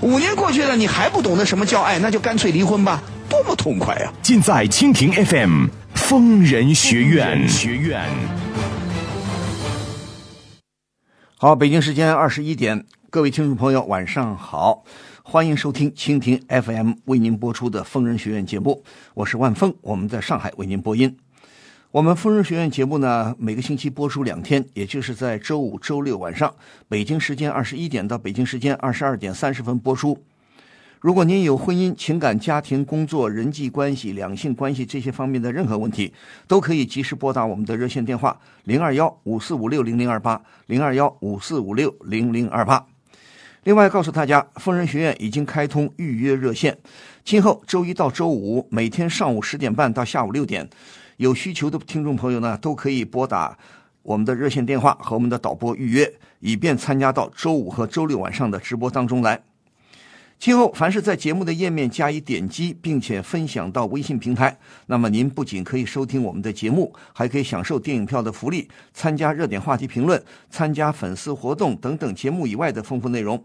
五年过去了，你还不懂得什么叫爱，那就干脆离婚吧，多么痛快啊！尽在蜻蜓 FM 疯人学院。学院。好，北京时间二十一点，各位听众朋友，晚上好，欢迎收听蜻蜓 FM 为您播出的疯人学院节目，我是万峰，我们在上海为您播音。我们疯人学院节目呢，每个星期播出两天，也就是在周五、周六晚上，北京时间二十一点到北京时间二十二点三十分播出。如果您有婚姻、情感、家庭、工作、人际关系、两性关系这些方面的任何问题，都可以及时拨打我们的热线电话零二幺五四五六零零二八零二幺五四五六零零二八。另外，告诉大家，疯人学院已经开通预约热线，今后周一到周五每天上午十点半到下午六点，有需求的听众朋友呢，都可以拨打我们的热线电话和我们的导播预约，以便参加到周五和周六晚上的直播当中来。今后凡是在节目的页面加以点击，并且分享到微信平台，那么您不仅可以收听我们的节目，还可以享受电影票的福利，参加热点话题评论，参加粉丝活动等等节目以外的丰富内容。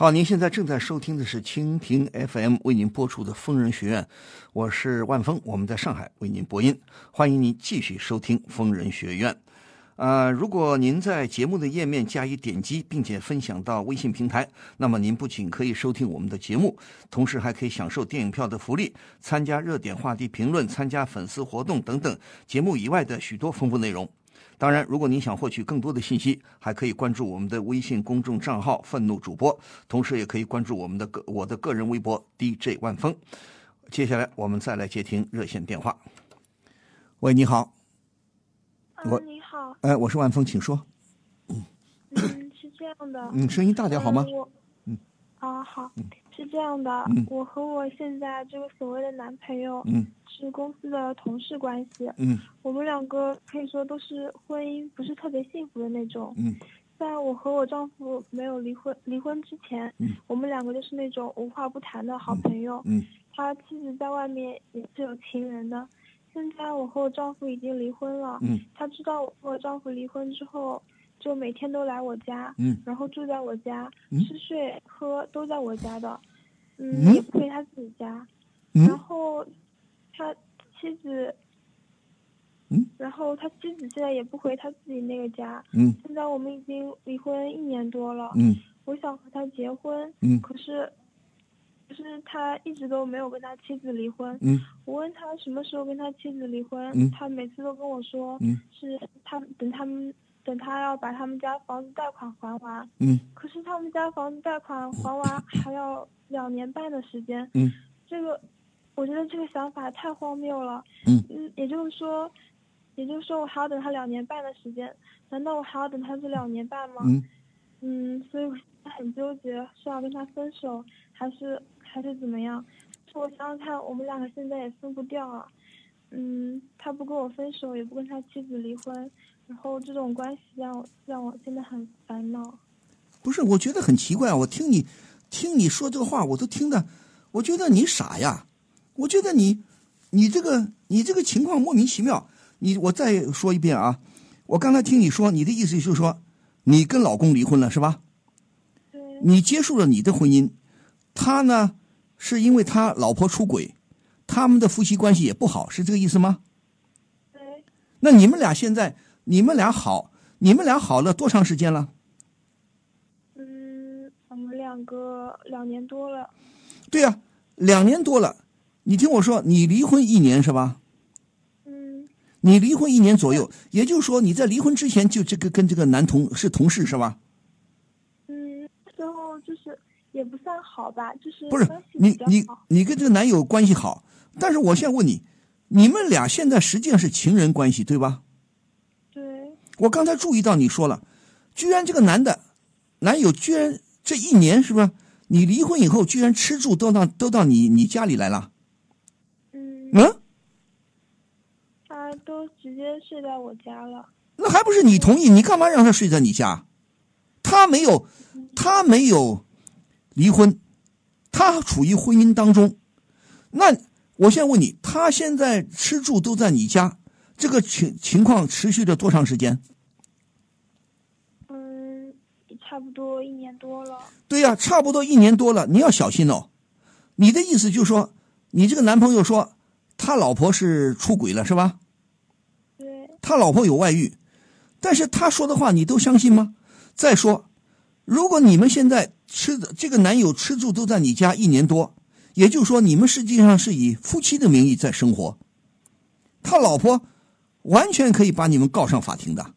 好，您现在正在收听的是蜻蜓 FM 为您播出的《疯人学院》，我是万峰，我们在上海为您播音，欢迎您继续收听《疯人学院》。呃，如果您在节目的页面加以点击，并且分享到微信平台，那么您不仅可以收听我们的节目，同时还可以享受电影票的福利，参加热点话题评论，参加粉丝活动等等节目以外的许多丰富内容。当然，如果您想获取更多的信息，还可以关注我们的微信公众账号“愤怒主播”，同时也可以关注我们的个我的个人微博 DJ 万峰。接下来我们再来接听热线电话。喂，你好，我嗯，你好，哎，我是万峰，请说。嗯，是这样的，嗯，声音大点好吗嗯？啊，好，是这样的，嗯我和我现在这个所谓的男朋友嗯是公司的同事关系，嗯我们两个可以说都是婚姻不是特别幸福的那种。嗯在我和我丈夫没有离婚离婚之前，嗯我们两个就是那种无话不谈的好朋友。嗯他妻子在外面也是有情人的。现在我和我丈夫已经离婚了，嗯他知道我和我丈夫离婚之后，就每天都来我家，嗯。然后住在我家，嗯。吃睡喝都在我家的，嗯嗯，也不回他自己家。然嗯后他妻子，嗯，然后他妻子现在也不回他自己那个家。嗯。现在我们已经离婚一年多了，嗯。我想和他结婚，嗯。可是，可是他一直都没有跟他妻子离婚。嗯。我问他什么时候跟他妻子离婚，嗯。他每次都跟我说，嗯。是他等他们等他要把他们家房子贷款还完，嗯可是他们家房子贷款还完 还要两年半的时间，嗯这个我觉得这个想法太荒谬了，嗯嗯，也就是说，也就是说我还要等他两年半的时间，难道我还要等他这两年半吗？嗯嗯，所以我很纠结，是要跟他分手，还是还是怎么样？我想想看，我们两个现在也分不掉啊。嗯，他不跟我分手，也不跟他妻子离婚，然后这种关系让我让我真的很烦恼。不是，我觉得很奇怪，我听你听你说这个话，我都听的，我觉得你傻呀，我觉得你你这个你这个情况莫名其妙。你我再说一遍啊，我刚才听你说，你的意思就是说，你跟老公离婚了是吧？对，你结束了你的婚姻，他呢是因为他老婆出轨，他们的夫妻关系也不好，是这个意思吗？对，那你们俩现在你们俩好，你们俩好了多长时间了？嗯，我们两个两年多了。对呀、两年多了。你听我说，你离婚一年是吧？嗯，你离婚一年左右，也就是说你在离婚之前就这个跟这个男同是同事是吧？嗯，那时候就是也不算好吧，就是不是你你。你跟这个男友关系好，但是我现在问你，你们俩现在实际上是情人关系对吧？对，我刚才注意到你说了，居然这个男的男友居然这一年是不是？你离婚以后居然吃住都到都到你你家里来了？嗯，嗯，他都直接睡在我家了。那还不是你同意？你干嘛让他睡在你家？他没有，他没有离婚，他处于婚姻当中。那我现在问你，他现在吃住都在你家，这个情情况持续了多长时间？嗯，差不多一年多了。对呀、差不多一年多了，你要小心哦。你的意思就是说，你这个男朋友说他老婆是出轨了，是吧？对，他老婆有外遇，但是他说的话你都相信吗？再说，如果你们现在吃的这个男友吃住都在你家一年多，也就是说你们实际上是以夫妻的名义在生活，他老婆完全可以把你们告上法庭的，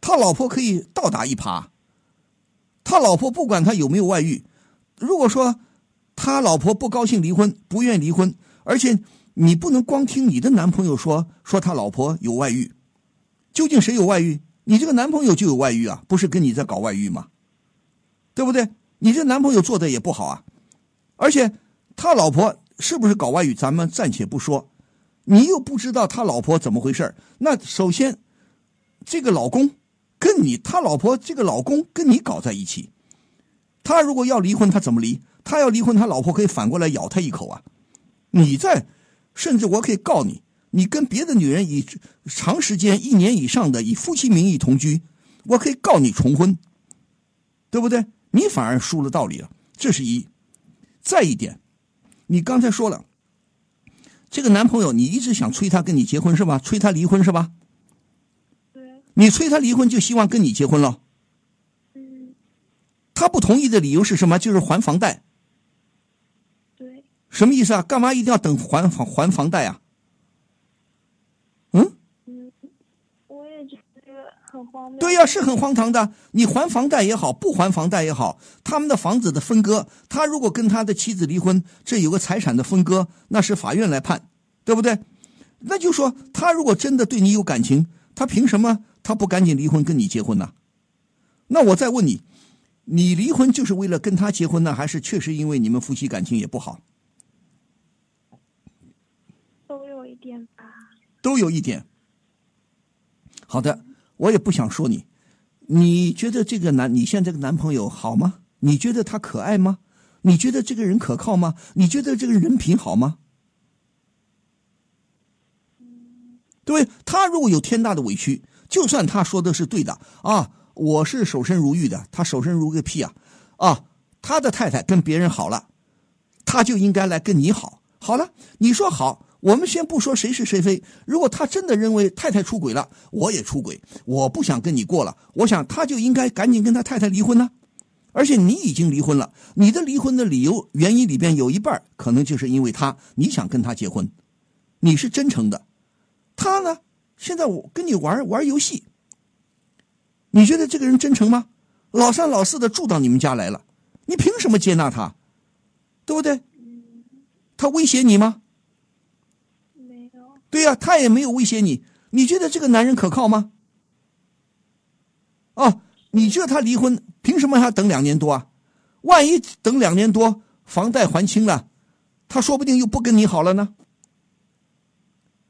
他老婆可以倒打一耙。他老婆不管他有没有外遇，如果说他老婆不高兴离婚，不愿意离婚，而且你不能光听你的男朋友说说他老婆有外遇，究竟谁有外遇？你这个男朋友就有外遇啊，不是跟你在搞外遇吗？对不对？你这男朋友做的也不好啊，而且他老婆是不是搞外遇，咱们暂且不说，你又不知道他老婆怎么回事那首先，这个老公跟你他老婆这个老公跟你搞在一起，他如果要离婚，他怎么离？他要离婚，他老婆可以反过来咬他一口啊！你在，甚至我可以告你，你跟别的女人以长时间一年以上的以夫妻名义同居，我可以告你重婚，对不对？你反而输了道理了，这是一。再一点，你刚才说了，这个男朋友你一直想催他跟你结婚是吧？催他离婚是吧？对，你催他离婚就希望跟你结婚了。嗯，他不同意的理由是什么？就是还房贷。对，什么意思啊？干嘛一定要等还房还房贷啊？嗯，嗯，我也觉得这个很荒谬。对呀、是很荒唐的。你还房贷也好，不还房贷也好，他们的房子的分割，他如果跟他的妻子离婚，这有个财产的分割，那是法院来判，对不对？那就说他如果真的对你有感情，他凭什么他不赶紧离婚跟你结婚呢？那我再问你，你离婚就是为了跟他结婚呢，还是确实因为你们夫妻感情也不好？都有一点吧。都有一点。好的，我也不想说你，你觉得这个男，你现在这个男朋友好吗？你觉得他可爱吗？你觉得这个人可靠吗？你觉得这个人品好吗？对不对？他如果有天大的委屈，就算他说的是对的啊，我是守身如玉的，他守身如个屁啊！啊，他的太太跟别人好了，他就应该来跟你好。好了，你说好，我们先不说谁是谁非。如果他真的认为太太出轨了，我也出轨，我不想跟你过了，我想他就应该赶紧跟他太太离婚呢。而且你已经离婚了，你的离婚的理由原因里边有一半可能就是因为他，你想跟他结婚，你是真诚的。他呢，现在我跟你玩玩游戏，你觉得这个人真诚吗？老三老四的住到你们家来了，你凭什么接纳他？对不对？他威胁你吗？对呀、他也没有威胁你。你觉得这个男人可靠吗？哦，你觉得他离婚，凭什么还要等两年多啊？万一等两年多，房贷还清了，他说不定又不跟你好了呢。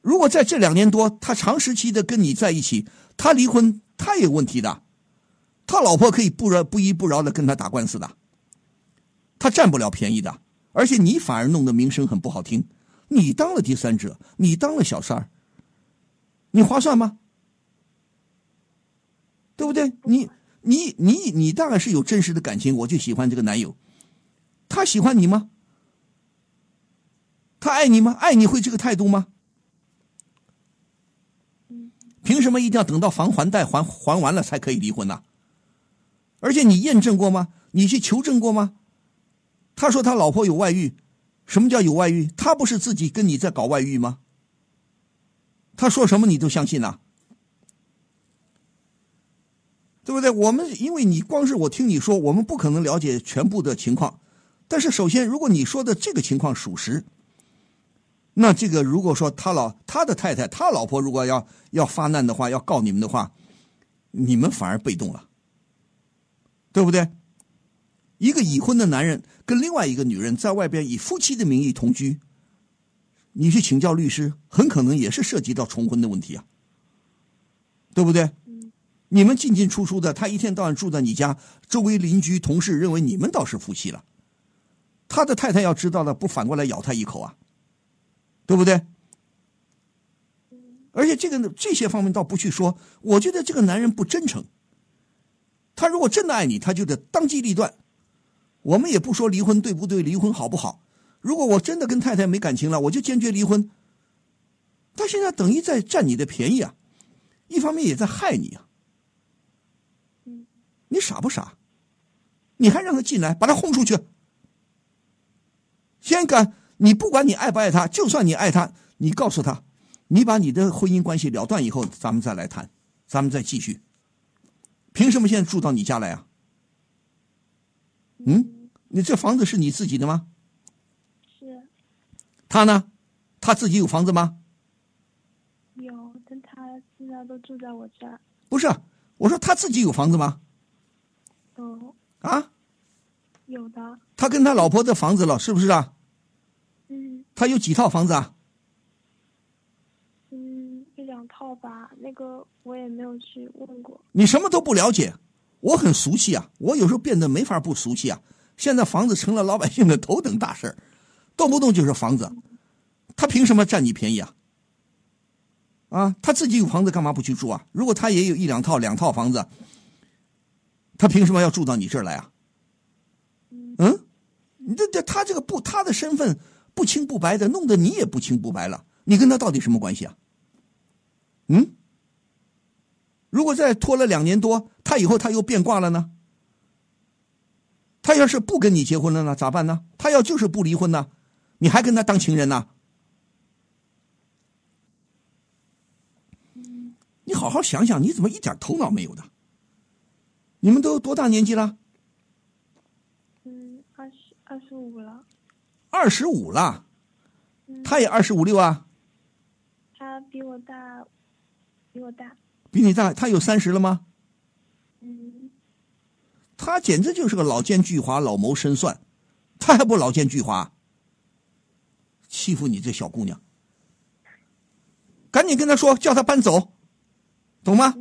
如果在这两年多，他长时期的跟你在一起，他离婚，他也有问题的。他老婆可以不饶不依不饶的跟他打官司的，他占不了便宜的，而且你反而弄得名声很不好听。你当了第三者，你当了小三儿，你划算吗？对不对？你你你你当然是有真实的感情，我就喜欢这个男友，他喜欢你吗？他爱你吗？爱你会这个态度吗？凭什么一定要等到房还贷还还完了才可以离婚呢？而且你验证过吗？你去求证过吗？他说他老婆有外遇，什么叫有外遇？他不是自己跟你在搞外遇吗？他说什么你都相信呐、对不对？我们因为你光是我听你说，我们不可能了解全部的情况。但是首先，如果你说的这个情况属实，那这个如果说他老他的太太他老婆如果要要发难的话，要告你们的话，你们反而被动了，对不对？一个已婚的男人跟另外一个女人在外边以夫妻的名义同居，你去请教律师，很可能也是涉及到重婚的问题啊，对不对？你们进进出出的，他一天到晚住在你家，周围邻居同事认为你们倒是夫妻了，他的太太要知道了，不反过来咬他一口啊，对不对？而且这个这些方面倒不去说，我觉得这个男人不真诚。他如果真的爱你，他就得当机立断。我们也不说离婚对不对，离婚好不好。如果我真的跟太太没感情了，我就坚决离婚。他现在等于在占你的便宜啊，一方面也在害你啊。你傻不傻？你还让他进来，把他轰出去。先干，你不管你爱不爱他，就算你爱他，你告诉他，你把你的婚姻关系了断以后，咱们再来谈，咱们再继续。凭什么现在住到你家来啊？嗯，你这房子是你自己的吗？是他呢？他自己有房子吗？有，但他现在都住在我家。不是，啊我说他自己有房子吗？有，啊，有的。他跟他老婆的房子了，是不是啊？嗯他有几套房子啊？嗯，一两套吧。那个我也没有去问过。你什么都不了解，我很熟悉啊！我有时候变得没法不熟悉啊！现在房子成了老百姓的头等大事动不动就是房子，他凭什么占你便宜啊？啊，他自己有房子干嘛不去住啊？如果他也有一两套、两套房子，他凭什么要住到你这儿来啊？嗯，你这这他这个不他的身份不清不白的，弄得你也不清不白了。你跟他到底什么关系啊？嗯？如果再拖了两年多，他以后他又变卦了呢？他要是不跟你结婚了呢，咋办呢？他要就是不离婚呢，你还跟他当情人呢？你好好想想，你怎么一点头脑没有的？你们都多大年纪了？嗯，二十二十五了。二十五了，他也二十五六啊，他比我大，比我大。比你大。他有三十了吗？他简直就是个老奸巨猾、老谋深算，他还不老奸巨猾，欺负你这小姑娘。赶紧跟他说，叫他搬走，懂吗？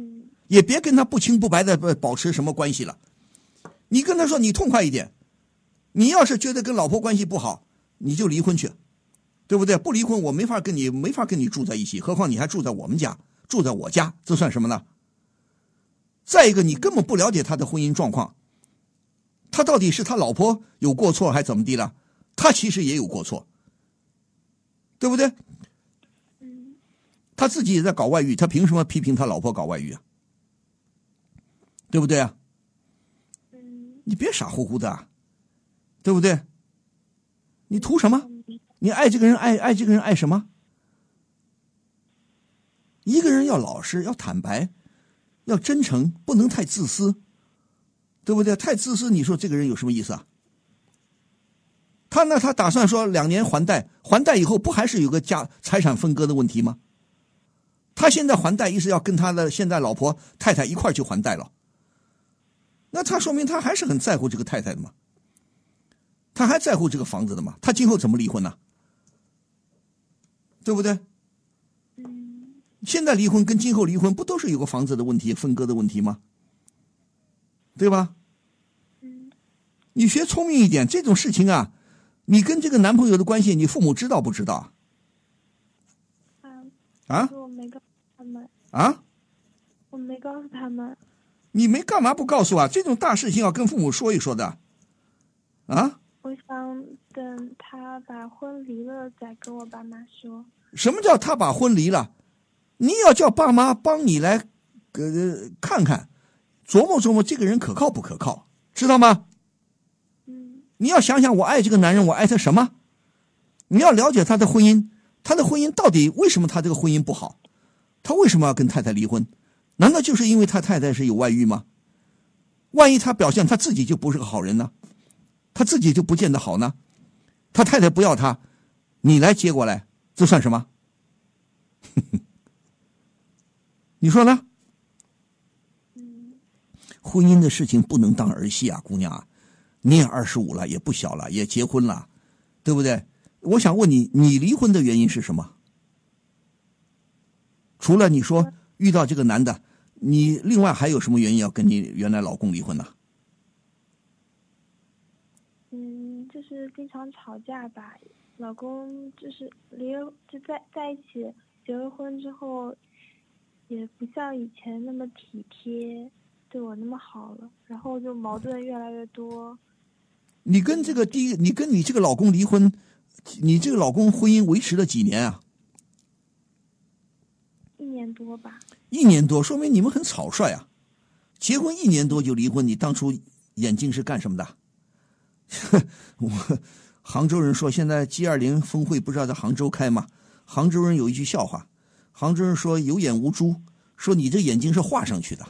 也别跟他不清不白的保持什么关系了。你跟他说，你痛快一点。你要是觉得跟老婆关系不好，你就离婚去，对不对？不离婚，我没法跟你没法跟你住在一起，何况你还住在我们家，住在我家，这算什么呢？再一个，你根本不了解他的婚姻状况，他到底是他老婆有过错还怎么地了？他其实也有过错，对不对？他自己也在搞外遇，他凭什么批评他老婆搞外遇啊？对不对啊？你别傻乎乎的、啊，对不对？你图什么？你爱这个人，爱爱这个人，爱什么？一个人要老实，要坦白，要真诚，不能太自私，对不对？太自私，你说这个人有什么意思啊？他那他打算说两年还贷，还贷以后不还是有个家财产分割的问题吗？他现在还贷，意思要跟他的现在老婆太太一块去还贷了。那他说明他还是很在乎这个太太的嘛，他还在乎这个房子的嘛，他今后怎么离婚呢？对不对？现在离婚跟今后离婚不都是有个房子的问题、分割的问题吗？对吧？你学聪明一点，这种事情啊，你跟这个男朋友的关系，你父母知道不知道？啊？啊我没告诉他们。啊？我没告诉他们。你没干嘛不告诉啊？这种大事情要跟父母说一说的。啊？我想等他把婚离了再跟我爸妈说。什么叫他把婚离了？你要叫爸妈帮你来，呃，看看，琢磨琢磨这个人可靠不可靠，知道吗？嗯你要想想，我爱这个男人，我爱他什么？你要了解他的婚姻，他的婚姻到底为什么他这个婚姻不好？他为什么要跟太太离婚？难道就是因为他太太是有外遇吗？万一他表现他自己就不是个好人呢？他自己就不见得好呢？他太太不要他，你来接过来，这算什么？你说呢？嗯婚姻的事情不能当儿戏啊，姑娘啊，你也二十五了，也不小了，也结婚了，对不对？我想问你，你离婚的原因是什么？除了你说遇到这个男的，你另外还有什么原因要跟你原来老公离婚呢？嗯，就是经常吵架吧。老公就是离，就在在一起结了婚之后，也不像以前那么体贴，对我那么好了，然后就矛盾越来越多。你跟这个第一，你跟你这个老公离婚，你这个老公婚姻维持了几年啊？一年多吧，一年多，说明你们很草率啊！结婚一年多就离婚，你当初眼睛是干什么的？我杭州人说，现在 G 二零峰会不是要在杭州开吗？杭州人有一句笑话，杭州人说有眼无珠，说你这眼睛是画上去的，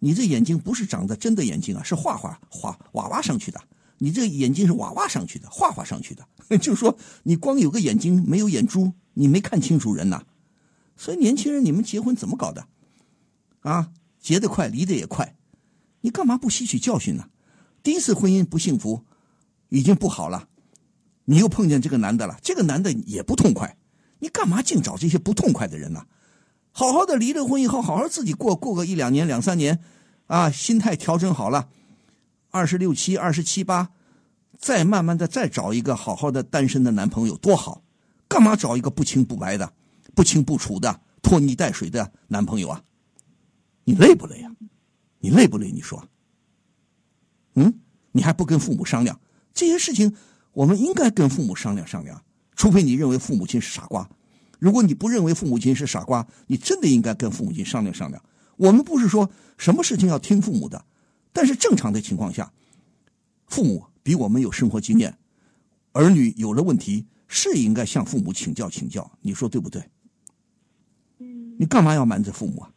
你这眼睛不是长的真的眼睛啊，是画画画娃娃上去的。你这眼睛是娃娃上去的，画画上去的，就是说你光有个眼睛没有眼珠，你没看清楚人呐。所以年轻人，你们结婚怎么搞的？啊，结得快，离得也快，你干嘛不吸取教训呢？第一次婚姻不幸福，已经不好了，你又碰见这个男的了，这个男的也不痛快，你干嘛净找这些不痛快的人呢？好好的离了婚以后，好好自己过过个一两年、两三年，啊，心态调整好了，二十六七、二十七八，再慢慢的再找一个好好的单身的男朋友，多好！干嘛找一个不清不白的、不清不楚的、拖泥带水的男朋友啊？你累不累呀、你累不累？你说？嗯，你还不跟父母商量这些事情？我们应该跟父母商量商量，除非你认为父母亲是傻瓜。如果你不认为父母亲是傻瓜，你真的应该跟父母亲商量商量。我们不是说什么事情要听父母的，但是正常的情况下，父母比我们有生活经验，儿女有了问题是应该向父母请教请教。你说对不对？你干嘛要瞒着父母啊？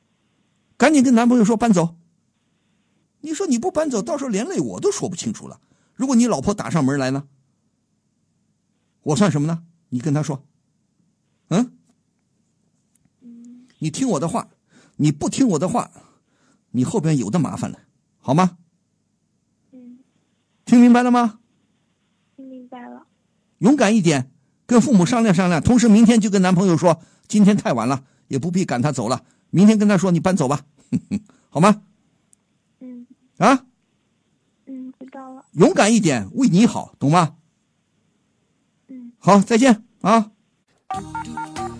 赶紧跟男朋友说搬走。你说你不搬走，到时候连累我都说不清楚了。如果你老婆打上门来呢？我算什么呢？你跟他说，嗯，嗯你听我的话，你不听我的话，你后边有的麻烦了，好吗？嗯，听明白了吗？听明白了。勇敢一点，跟父母商量商量。同时，明天就跟男朋友说，今天太晚了，也不必赶他走了。明天跟他说，你搬走吧，好吗？嗯啊，嗯，知道了。勇敢一点，为你好，懂吗？嗯，好，再见啊！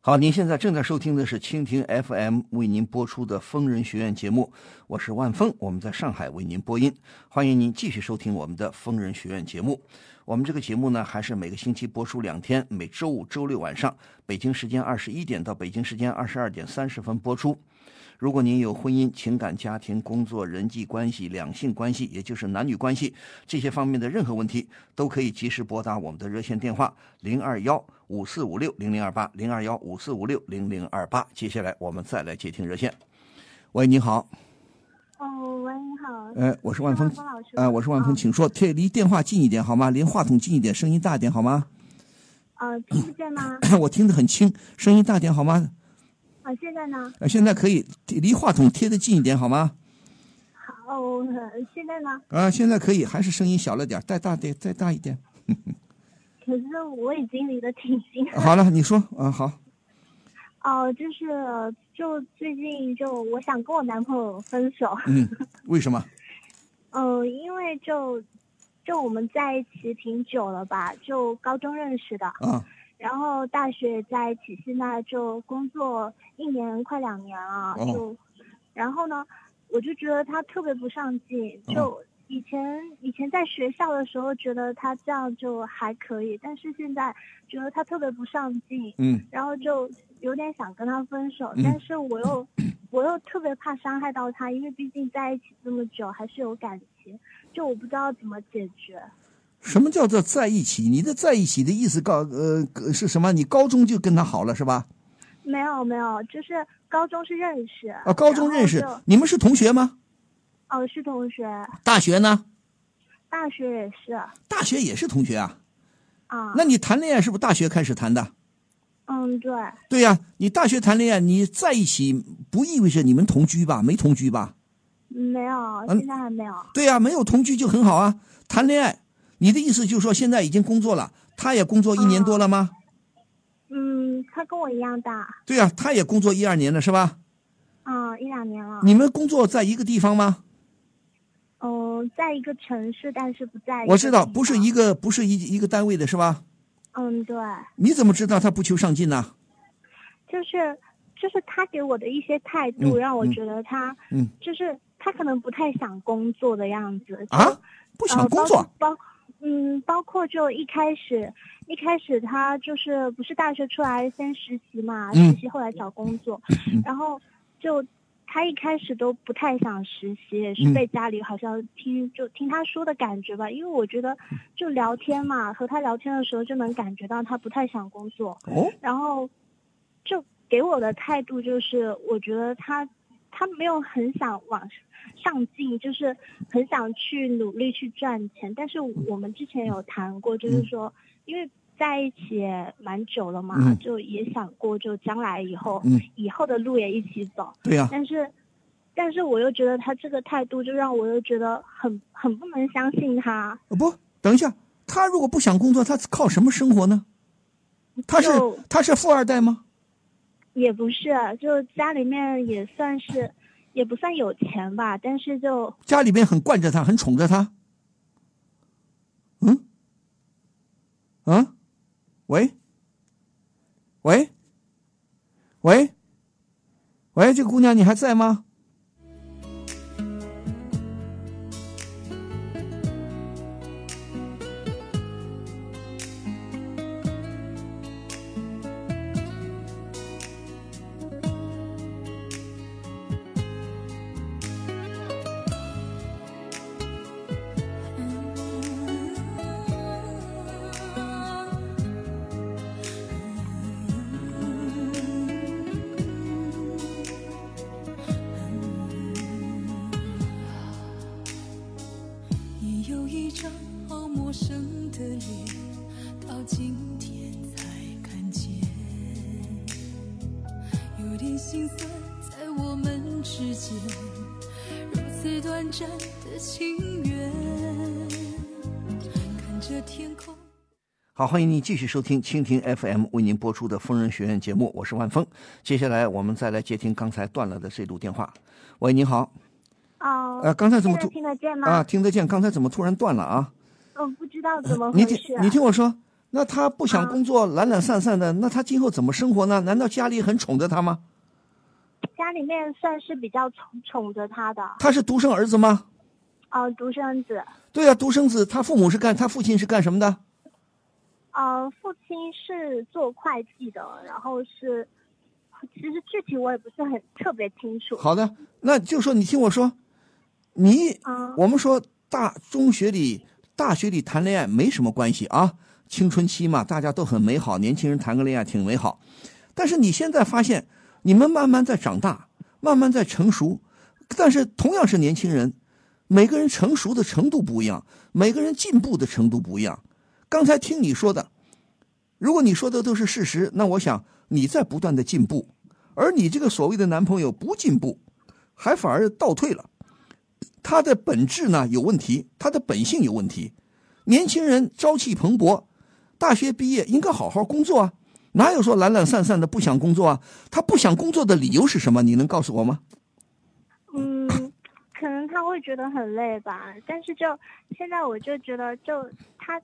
好，您现在正在收听的是蜻蜓 FM 为您播出的《疯人学院》节目，我是万峰，我们在上海为您播音，欢迎您继续收听我们的《疯人学院》节目。我们这个节目呢，还是每个星期播出两天，每周五、周六晚上，北京时间二十一点到北京时间二十二点三十分播出。如果您有婚姻、情感、家庭、工作、人际关系、两性关系，也就是男女关系这些方面的任何问题，都可以及时拨打我们的热线电话零二幺五四五六零零二八零二幺五四五六零零二八。接下来我们再来接听热线。喂，你好，哦，喂，你好。哎，我是万峰是，老师。呃，我是万峰，哦请说，贴离电话近一点好吗？离话筒近一点，声音大点好吗？呃，听不见吗？我听得很清，声音大点好吗？啊，现在呢？呃，现在可以离话筒贴得近一点好吗？好，现在呢？啊，现在可以，还是声音小了点，再大点，再大一点。可是我已经离得挺近。好了，你说嗯，好，哦，就是就最近就我想跟我男朋友分手，嗯，为什么？嗯、因为就就我们在一起挺久了吧，就高中认识的，啊，然后大学在一起，现在就工作一年快两年了，哦。就然后呢，我就觉得他特别不上进，哦。就以前以前在学校的时候觉得他这样就还可以，但是现在觉得他特别不上进，嗯然后就有点想跟他分手，嗯但是我又 我又特别怕伤害到他，因为毕竟在一起这么久，还是有感情，就我不知道怎么解决。什么叫做在一起？你的在一起的意思告呃是什么？你高中就跟他好了是吧？没有没有，就是高中是认识啊，高中认识你们是同学吗？哦，是同学，大学呢？大学也是大学也是同学啊？啊。那你谈恋爱是不是大学开始谈的？嗯，对，对呀、你大学谈恋爱，你在一起不意味着你们同居吧？没同居吧？没有，嗯现在还没有。对呀、没有同居就很好啊。谈恋爱，你的意思就是说现在已经工作了，他也工作一年多了吗？嗯，他跟我一样大，对呀、他也工作一二年了是吧？嗯，一两年了。你们工作在一个地方吗？嗯，在一个城市，但是不在。我知道，不是一。个不是一一个单位的是吧？嗯，对，你怎么知道他不求上进呢？就是就是他给我的一些态度，嗯让我嗯觉得他，嗯，就是他可能不太想工作的样子。啊，不想呃工作，包包嗯，包括就一开始，一开始他就是不是大学出来先实习嘛，嗯实习后来找工作，然后就他一开始都不太想实习，也是嗯。被家里好像听就听他说的感觉吧，因为我觉得就聊天嘛，和他聊天的时候就能感觉到他不太想工作，哦，然后就给我的态度就是，我觉得他他没有很想往上进，就是很想去努力去赚钱。但是我们之前有谈过，就是说，因为在一起也蛮久了嘛，嗯就也想过，就将来以后、嗯以后的路也一起走。对呀、但是，但是我又觉得他这个态度，就让我又觉得很很不能相信他。呃不，等一下，他如果不想工作，他靠什么生活呢？他是就他是富二代吗？也不是，就家里面也算是，也不算有钱吧，但是就家里面很惯着他，很宠着他。嗯，啊，喂，喂，喂，喂，这姑娘你还在吗？欢迎您继续收听蜻蜓 FM 为您播出的疯人学院节目，我是万峰。接下来我们再来接听刚才断了的这路电话。喂，你好，哦，呃，刚才怎么突听得见吗？啊？听得见，刚才怎么突然断了啊？嗯，不知道怎么你听回事。，你听我说，那他不想啊工作，懒懒散散的，那他今后怎么生活呢？难道家里很宠着他吗？家里面算是比较宠宠着他的，他是独生儿子吗？哦，独生子，对呀、独生子，他父母是干，他父亲是干什么的？呃，父亲是做会计的，然后是，其实具体我也不是很特别清楚。好的，那就说你听我说，你嗯我们说大中学里、大学里谈恋爱没什么关系啊，青春期嘛，大家都很美好，年轻人谈个恋爱挺美好。但是你现在发现，你们慢慢在长大，慢慢在成熟，但是同样是年轻人，每个人成熟的程度不一样，每个人进步的程度不一样。刚才听你说的，如果你说的都是事实，那我想你在不断的进步，而你这个所谓的男朋友不进步，还反而倒退了。他的本质呢有问题，他的本性有问题。年轻人朝气蓬勃，大学毕业应该好好工作啊，哪有说懒懒散散的不想工作啊？他不想工作的理由是什么？你能告诉我吗？嗯，可能他会觉得很累吧。但是就现在我就觉得，就他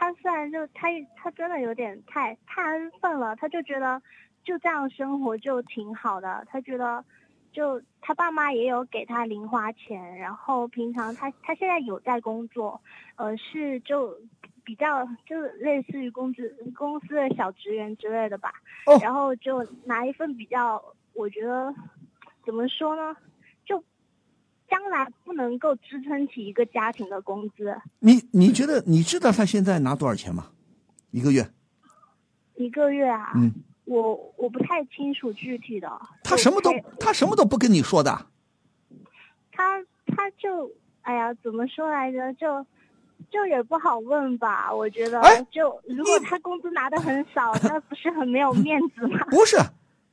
他虽然就他他真的有点太太安分了，他就觉得就这样生活就挺好的。他觉得就他爸妈也有给他零花钱，然后平常他他现在有在工作，呃，是就比较就类似于公司公司的小职员之类的吧。哦然后就拿一份比较，我觉得怎么说呢，就将来不能够支撑起一个家庭的工资。你你觉得你知道他现在拿多少钱吗？一个月？一个月啊，嗯，我我不太清楚具体的。他什么都他什么都不跟你说的。他他就哎呀，怎么说来着？就就也不好问吧。我觉得，哎就如果他工资拿的很少，那不是很没有 面子吗？不是，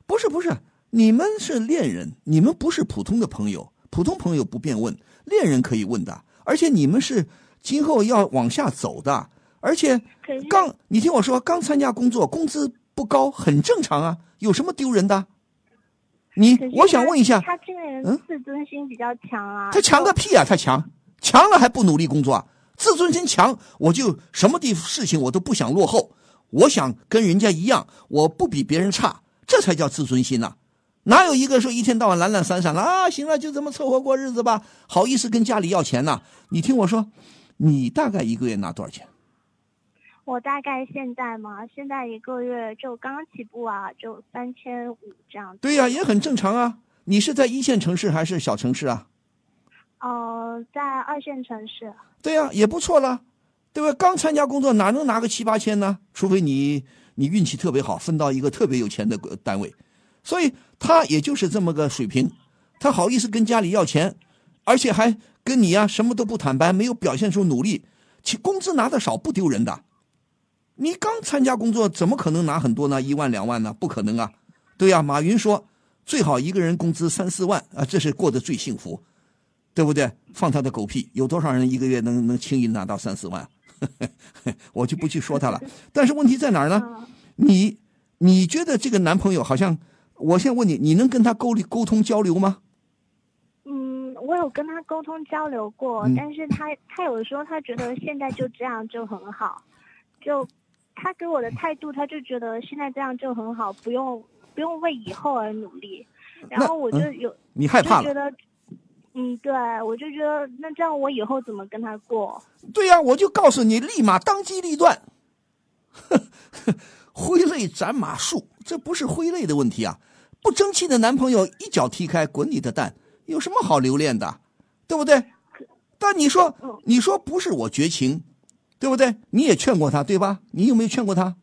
不是，不是，你们是恋人，你们不是普通的朋友，普通朋友不便问，恋人可以问的，而且你们是今后要往下走的，而且刚你听我说，刚参加工作，工资不高，很正常啊，有什么丢人的？你，我想问一下，他这个人嗯自尊心比较强啊。他强个屁啊！他强，强了还不努力工作啊？自尊心强，我就什么地事情我都不想落后，我想跟人家一样，我不比别人差，这才叫自尊心呐、哪有一个说一天到晚懒懒散散的啊？行了，就这么凑合过日子吧，好意思跟家里要钱呐？你听我说，你大概一个月拿多少钱？我大概现在嘛，现在一个月就刚起步啊，就三千五这样子。对呀、也很正常啊。你是在一线城市还是小城市啊？呃，在二线城市，对呀、也不错了，对吧？刚参加工作哪能拿个七八千呢？除非你你运气特别好，分到一个特别有钱的呃单位，所以他也就是这么个水平，他好意思跟家里要钱，而且还跟你呀、什么都不坦白，没有表现出努力，其工资拿的少不丢人的。你刚参加工作，怎么可能拿很多呢？一万两万呢？不可能啊！对呀、马云说，最好一个人工资三四万啊，这是过得最幸福。对不对？放他的狗屁！有多少人一个月能能轻易拿到三四万？我就不去说他了。但是问题在哪儿呢？你你觉得这个男朋友好像？我现在问你，你能跟他沟沟通交流吗？嗯，我有跟他沟通交流过，嗯但是他他有的时候他觉得现在就这样就很好，就他给我的态度，他就觉得现在这样就很好，不用不用为以后而努力。然后我就嗯有、你害怕觉得，嗯，对，我就觉得那这样我以后怎么跟他过？对呀、我就告诉你，立马当机立断。挥泪斩马谡，这不是挥泪的问题啊！不争气的男朋友一脚踢开，滚你的蛋！有什么好留恋的，对不对？但你说，你说不是我绝情，对不对？你也劝过他，对吧？你有没有劝过他？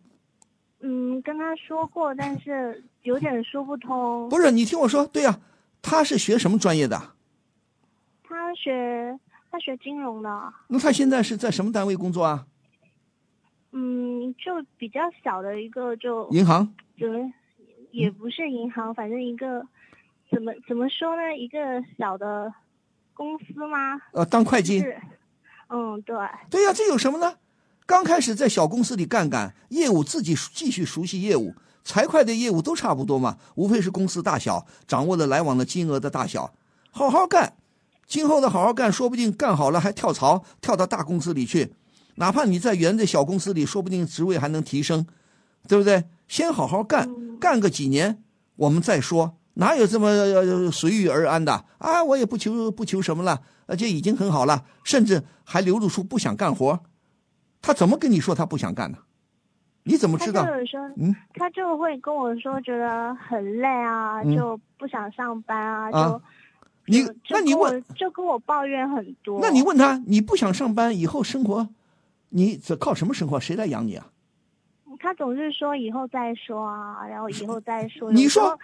嗯，跟他说过，但是有点说不通。不是，你听我说，对呀、他是学什么专业的？他学他学金融的，那他现在是在什么单位工作啊？嗯，就比较小的一个就银行？怎么也不是银行，反正一个怎么怎么说呢，一个小的公司吗？呃，当会计？是，嗯，对，对呀、这有什么呢？刚开始在小公司里干干业务，自己继续熟悉业务，财会的业务都差不多嘛，无非是公司大小，掌握了来往的金额的大小，好好干。今后的好好干，说不定干好了还跳槽，跳到大公司里去。哪怕你在原的小公司里，说不定职位还能提升，对不对？先好好干，干个几年，我们再说。哪有这么呃随遇而安的啊？我也不求不求什么了，而且已经很好了，甚至还流露出不想干活。他怎么跟你说他不想干呢？你怎么知道他？就有说，嗯，他就会跟我说觉得很累啊，嗯就不想上班啊，啊就你那你问，就跟我抱怨很多。那你问他，你不想上班，以后生活，你这靠什么生活？谁来养你啊？他总是说以后再说啊，然后以后再说。你说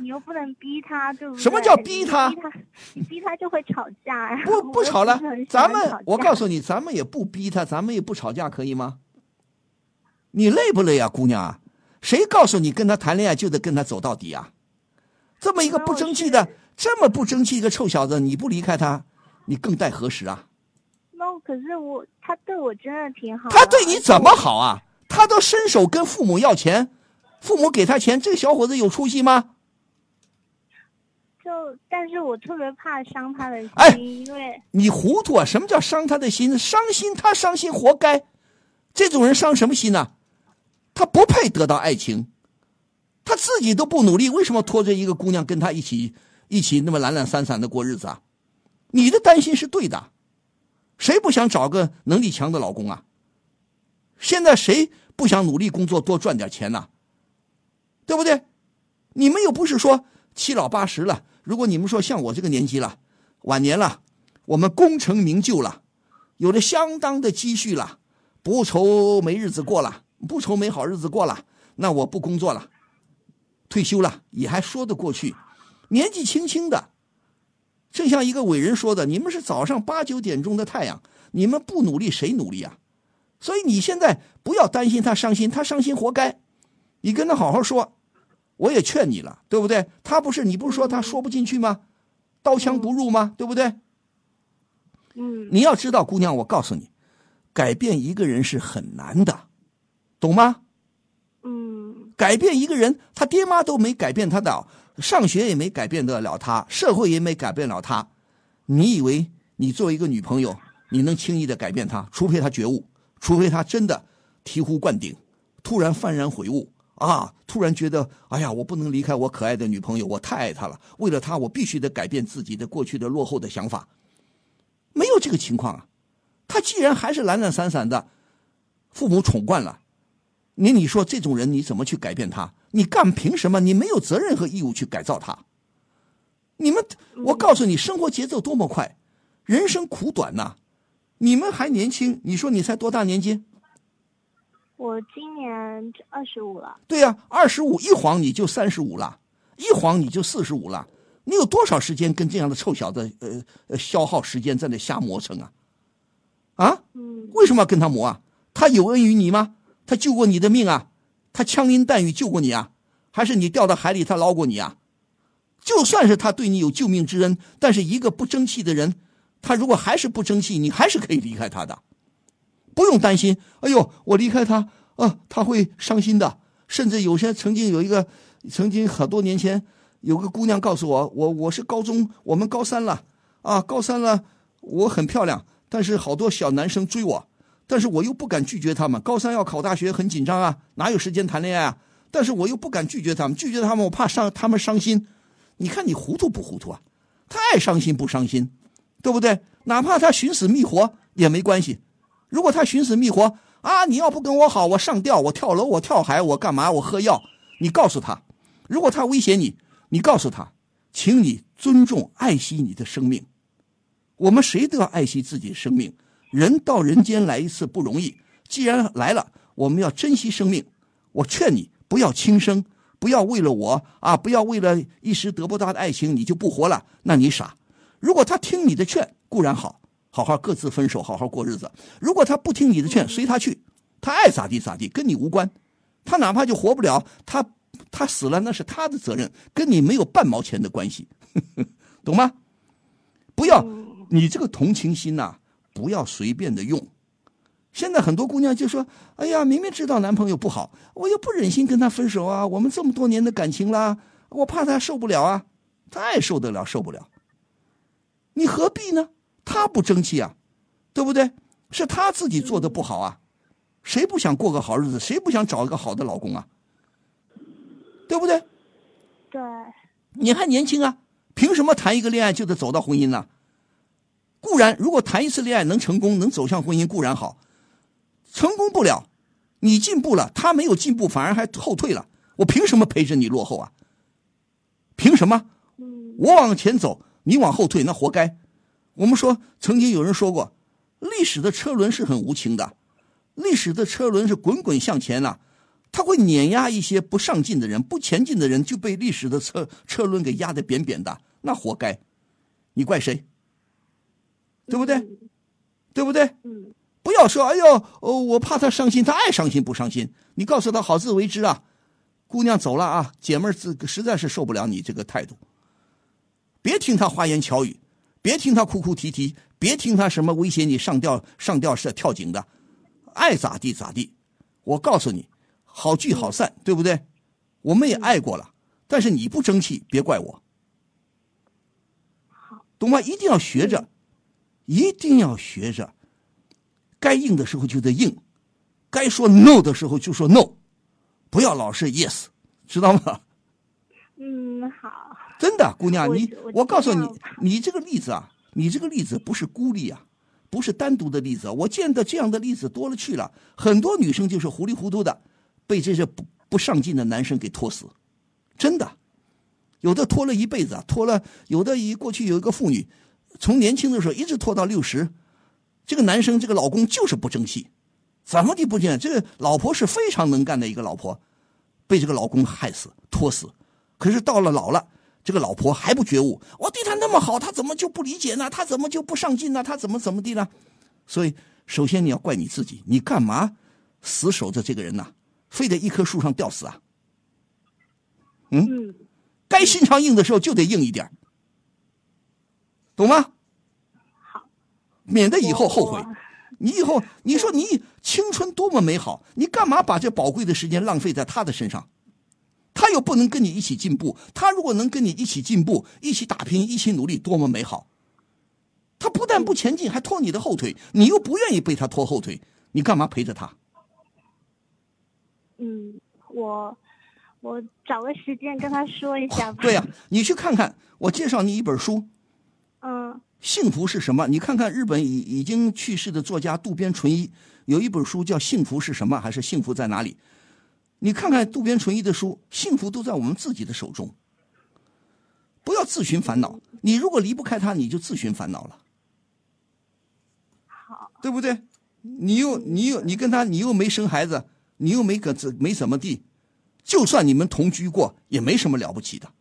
你又不能逼他，对不对？什么叫逼他你逼他，你逼他就会吵架。然后不不吵了咱们我告诉你，咱们也不逼他，咱们也不吵架，可以吗？你累不累啊，姑娘啊？谁告诉你跟他谈恋爱就得跟他走到底啊？这么一个不争气的，这么不争气一个臭小子，你不离开他，你更待何时啊？那可是我，他对我真的挺好的。他对你怎么好啊？他都伸手跟父母要钱，父母给他钱，这个小伙子有出息吗？就但是我特别怕伤他的心，哎因为你糊涂啊！什么叫伤他的心？伤心，他伤心，活该。这种人伤什么心呢、他不配得到爱情，他自己都不努力，为什么拖着一个姑娘跟他一起一起那么懒懒散散的过日子啊？你的担心是对的，谁不想找个能力强的老公啊？现在谁不想努力工作多赚点钱呢、对不对？你们又不是说七老八十了，如果你们说像我这个年纪了，晚年了，我们功成名就了，有了相当的积蓄了，不愁没日子过了，不愁没好日子过了，那我不工作了，退休了也还说得过去。年纪轻轻的，正像一个伟人说的：“你们是早上八九点钟的太阳，你们不努力谁努力啊？”所以你现在不要担心他伤心，他伤心活该。你跟他好好说，我也劝你了，对不对？他不是你不是说他说不进去吗？刀枪不入吗？对不对？嗯你要知道，姑娘，我告诉你，改变一个人是很难的，懂吗？嗯改变一个人，他爹妈都没改变他的，上学也没改变得了他，社会也没改变了他。你以为你作为一个女朋友，你能轻易的改变他？除非他觉悟，除非他真的醍醐灌顶，突然幡然悔悟啊！突然觉得，哎呀，我不能离开我可爱的女朋友，我太爱她了。为了她，我必须得改变自己的过去的落后的想法。没有这个情况啊！他既然还是懒懒散散的，父母宠惯了。你你说这种人你怎么去改变他？你干凭什么？你没有责任和义务去改造他。你们，我告诉你，生活节奏多么快，人生苦短呐、你们还年轻，你说你才多大年纪？我今年二十五了，对呀、二十五一晃你就三十五了，一晃你就四十五了。你有多少时间跟这样的臭小子呃呃消耗时间在那瞎磨蹭啊？啊？嗯为什么要跟他磨啊？他有恩于你吗？他救过你的命啊？他枪林弹雨救过你啊？还是你掉到海里他捞过你啊？就算是他对你有救命之恩，但是一个不争气的人，他如果还是不争气，你还是可以离开他的，不用担心。哎呦，我离开他啊，他会伤心的。甚至有些曾经有一个，曾经很多年前有个姑娘告诉我，我我是高中，我们高三了啊，高三了，我很漂亮，但是好多小男生追我，但是我又不敢拒绝他们。高三要考大学，很紧张啊，哪有时间谈恋爱啊？但是我又不敢拒绝他们，拒绝他们，我怕伤他们伤心。你看你糊涂不糊涂啊？他爱伤心不伤心，对不对？哪怕他寻死觅活也没关系。如果他寻死觅活啊，你要不跟我好，我上吊，我跳楼，我跳海，我干嘛？我喝药。你告诉他，如果他威胁你，你告诉他，请你尊重、爱惜你的生命。我们谁都要爱惜自己的生命。人到人间来一次不容易，既然来了，我们要珍惜生命。我劝你不要轻生，不要为了我啊，不要为了一时得不到的爱情你就不活了，那你傻。如果他听你的劝，固然好，好好各自分手，好好过日子。如果他不听你的劝，随他去，他爱咋地咋地，跟你无关。他哪怕就活不了，他他死了那是他的责任，跟你没有半毛钱的关系，懂吗？不要你这个同情心呐、不要随便的用。现在很多姑娘就说：“哎呀，明明知道男朋友不好，我又不忍心跟他分手啊！我们这么多年的感情啦，我怕他受不了啊，他爱受得了受不了。你何必呢？他不争气啊，对不对？是他自己做的不好啊。谁不想过个好日子？谁不想找一个好的老公啊？对不对？对，你还年轻啊，凭什么谈一个恋爱就得走到婚姻呢？固然，如果谈一次恋爱能成功，能走向婚姻固然好，成功不了，你进步了，他没有进步，反而还后退了，我凭什么陪着你落后啊？凭什么？我往前走，你往后退，那活该。我们说，曾经有人说过，历史的车轮是很无情的，历史的车轮是滚滚向前呐、它会碾压一些不上进的人、不前进的人，就被历史的车车轮给压得扁扁的，那活该。你怪谁？对不对？对不对？嗯不要说，哎呦，哦，我怕他伤心，他爱伤心不伤心？你告诉他好自为之啊。姑娘走了啊，姐妹儿自实在是受不了你这个态度。别听他花言巧语，别听他哭哭啼啼，别听他什么威胁你上吊上吊是跳井的，爱咋地咋地。我告诉你，好聚好散，对不对？我们也爱过了，但是你不争气，别怪我。懂吗？一定要学着，一定要学着，该硬的时候就得硬，该说 no 的时候就说 no，不要老是 yes，知道吗？嗯，好。真的，姑娘，你我我告诉你，你这个例子啊，你这个例子不是孤立啊，不是单独的例子，我见的这样的例子多了去了，很多女生就是糊里糊涂的，被这些不不上进的男生给拖死，真的，有的拖了一辈子啊，拖了有的一过去有一个妇女，从年轻的时候一直拖到六十，这个男生这个老公就是不争气，怎么的不争气？这个老婆是非常能干的一个老婆，被这个老公害死拖死，可是到了老了。这个老婆还不觉悟，我对他那么好，他怎么就不理解呢？他怎么就不上进呢？他怎么怎么地呢？所以，首先你要怪你自己，你干嘛死守着这个人呢？非得一棵树上吊死啊？嗯，嗯，该心肠硬的时候就得硬一点，懂吗？好，免得以后后悔。你以后你说你青春多么美好，你干嘛把这宝贵的时间浪费在他的身上？他又不能跟你一起进步，他如果能跟你一起进步、一起打拼、一起努力，多么美好！他不但不前进，还拖你的后腿，你又不愿意被他拖后腿，你干嘛陪着他？嗯，我我找个时间跟他说一下吧。对呀、你去看看，我介绍你一本书，嗯幸福是什么？你看看日本已已经去世的作家渡边淳一有一本书叫《幸福是什么》，还是《幸福在哪里》？你看看渡边淳一的书，幸福都在我们自己的手中。不要自寻烦恼，你如果离不开他，你就自寻烦恼了，好，对不对？你又你又你跟他，你又没生孩子，你又没个怎没怎么地，就算你们同居过，也没什么了不起的，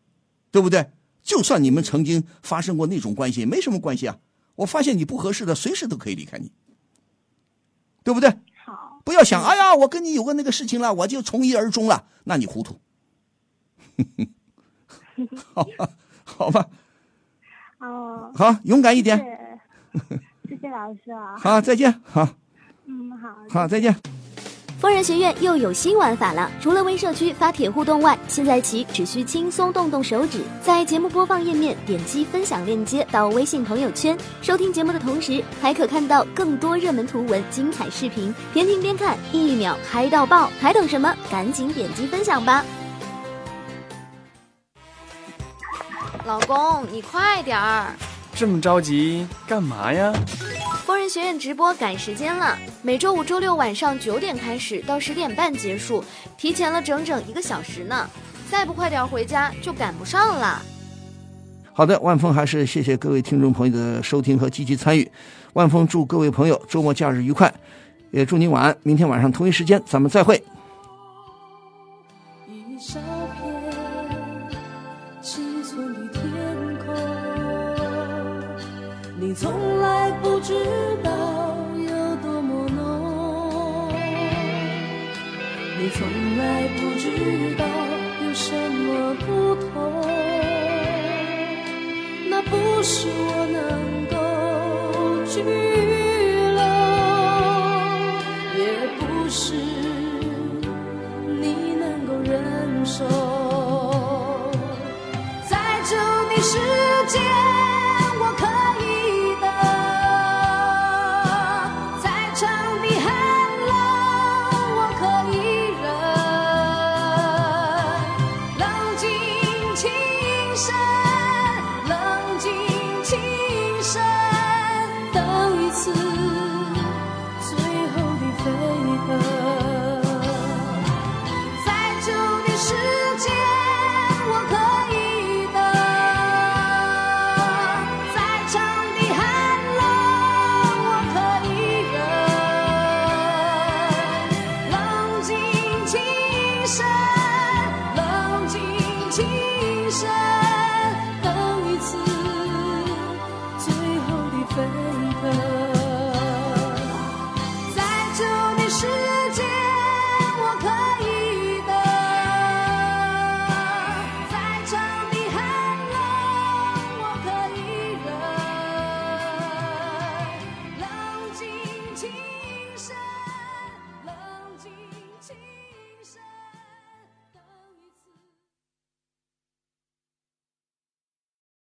对不对？就算你们曾经发生过那种关系，没什么关系啊。我发现你不合适的，随时都可以离开你，对不对？好，不要想，哎呀，我跟你有个那个事情了，我就从一而终了，那你糊涂。好吧，好吧，哦，好，勇敢一点。谢，谢谢老师啊。好，再见。好，嗯，好，好，再见。疯人学院又有新玩法了！除了微社区发帖互动外，现在起只需轻松动动手指，在节目播放页面点击分享链接到微信朋友圈，收听节目的同时，还可看到更多热门图文、精彩视频，边听边看，一秒嗨到爆！还等什么？赶紧点击分享吧！老公，你快点儿！这么着急干嘛呀？疯人学院直播赶时间了，每周五、周六晚上九点开始，到十点半结束，提前了整整一个小时呢。再不快点回家，就赶不上了。好的，万峰还是谢谢各位听众朋友的收听和积极参与。万峰祝各位朋友周末假日愉快，也祝您晚安。明天晚上同一时间咱们再会。知道有多么浓，你从来不知道有什么不同，那不是我能够拘留，也不是。你能够忍受。在这的世界，